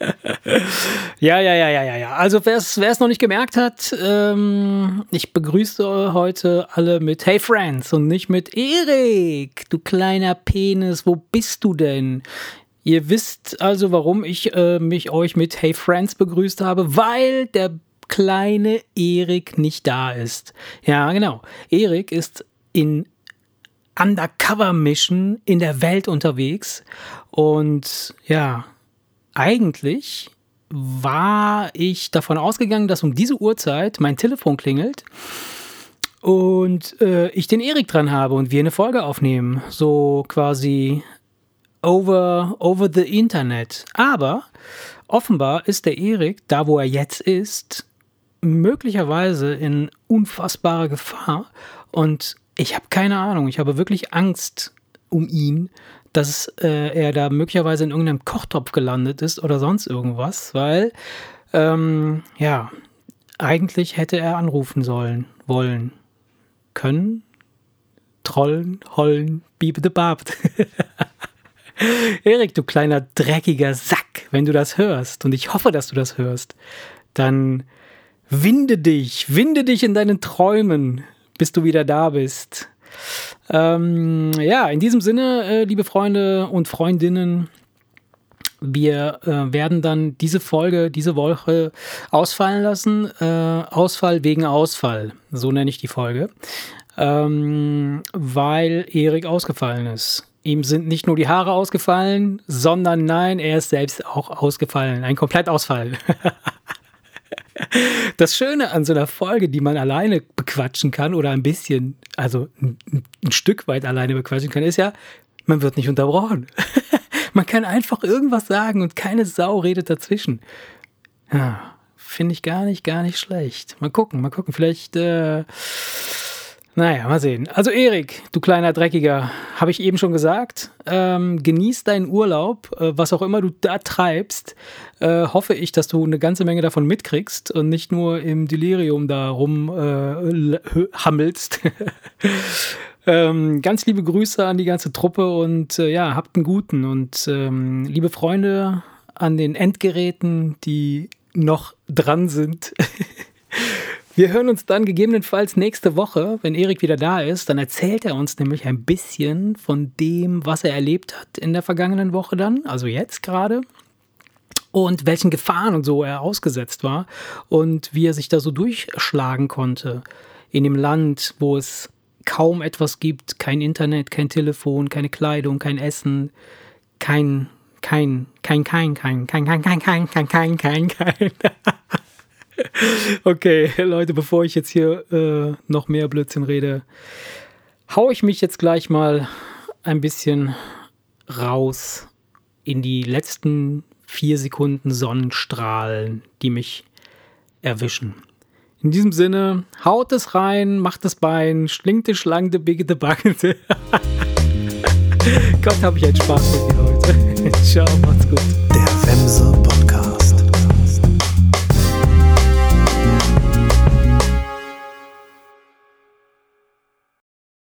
ja, ja, ja, ja, ja, ja. Also wer es noch nicht gemerkt hat, ähm, ich begrüße heute alle mit Hey Friends und nicht mit Erik, du kleiner Penis, wo bist du denn? Ihr wisst also, warum ich äh, mich euch mit Hey Friends begrüßt habe, weil der kleine Erik nicht da ist. Ja, genau. Erik ist in Undercover Mission in der Welt unterwegs und ja, eigentlich war ich davon ausgegangen, dass um diese Uhrzeit mein Telefon klingelt und äh, ich den Erik dran habe und wir eine Folge aufnehmen. So quasi over, over the Internet. Aber offenbar ist der Erik, da wo er jetzt ist, möglicherweise in unfassbarer Gefahr. Und ich habe keine Ahnung, ich habe wirklich Angst um ihn, dass äh, er da möglicherweise in irgendeinem Kochtopf gelandet ist oder sonst irgendwas, weil, ähm, ja, eigentlich hätte er anrufen sollen, wollen, können, trollen, hollen, biebe de babt. Erik, du kleiner dreckiger Sack, wenn du das hörst, und ich hoffe, dass du das hörst, dann winde dich, winde dich in deinen Träumen, bis du wieder da bist. Ähm, ja, in diesem Sinne, äh, liebe Freunde und Freundinnen, wir äh, werden dann diese Folge, diese Woche ausfallen lassen. Äh, Ausfall wegen Ausfall, so nenne ich die Folge, ähm, weil Erik ausgefallen ist. Ihm sind nicht nur die Haare ausgefallen, sondern nein, er ist selbst auch ausgefallen. Ein Komplettausfall. Das Schöne an so einer Folge, die man alleine bequatschen kann oder ein bisschen, also ein, ein Stück weit alleine bequatschen kann, ist ja, man wird nicht unterbrochen. man kann einfach irgendwas sagen und keine Sau redet dazwischen. Ja, finde ich gar nicht, gar nicht schlecht. Mal gucken, mal gucken. Vielleicht äh, naja, mal sehen. Also Erik, du kleiner Dreckiger, habe ich eben schon gesagt, ähm, genieß deinen Urlaub, äh, was auch immer du da treibst, äh, hoffe ich, dass du eine ganze Menge davon mitkriegst und nicht nur im Delirium da rumhammelst. Äh, ähm, ganz liebe Grüße an die ganze Truppe und äh, ja, habt einen guten und ähm, liebe Freunde an den Endgeräten, die noch dran sind. Wir hören uns dann gegebenenfalls nächste Woche, wenn Erik wieder da ist. Dann erzählt er uns nämlich ein bisschen von dem, was er erlebt hat in der vergangenen Woche dann, also jetzt gerade. Und welchen Gefahren und so er ausgesetzt war und wie er sich da so durchschlagen konnte in dem Land, wo es kaum etwas gibt, kein Internet, kein Telefon, keine Kleidung, kein Essen, kein, kein, kein, kein, kein, kein, kein, kein, kein, kein, kein, kein. Okay, Leute, bevor ich jetzt hier äh, noch mehr Blödsinn rede, hau ich mich jetzt gleich mal ein bisschen raus in die letzten vier Sekunden Sonnenstrahlen, die mich erwischen. In diesem Sinne, haut es rein, macht das Bein, schlingt die Schlange, biggete, baggete. Gott, habe ich einen Spaß mit dir heute. Ciao, macht's gut. Der Wemse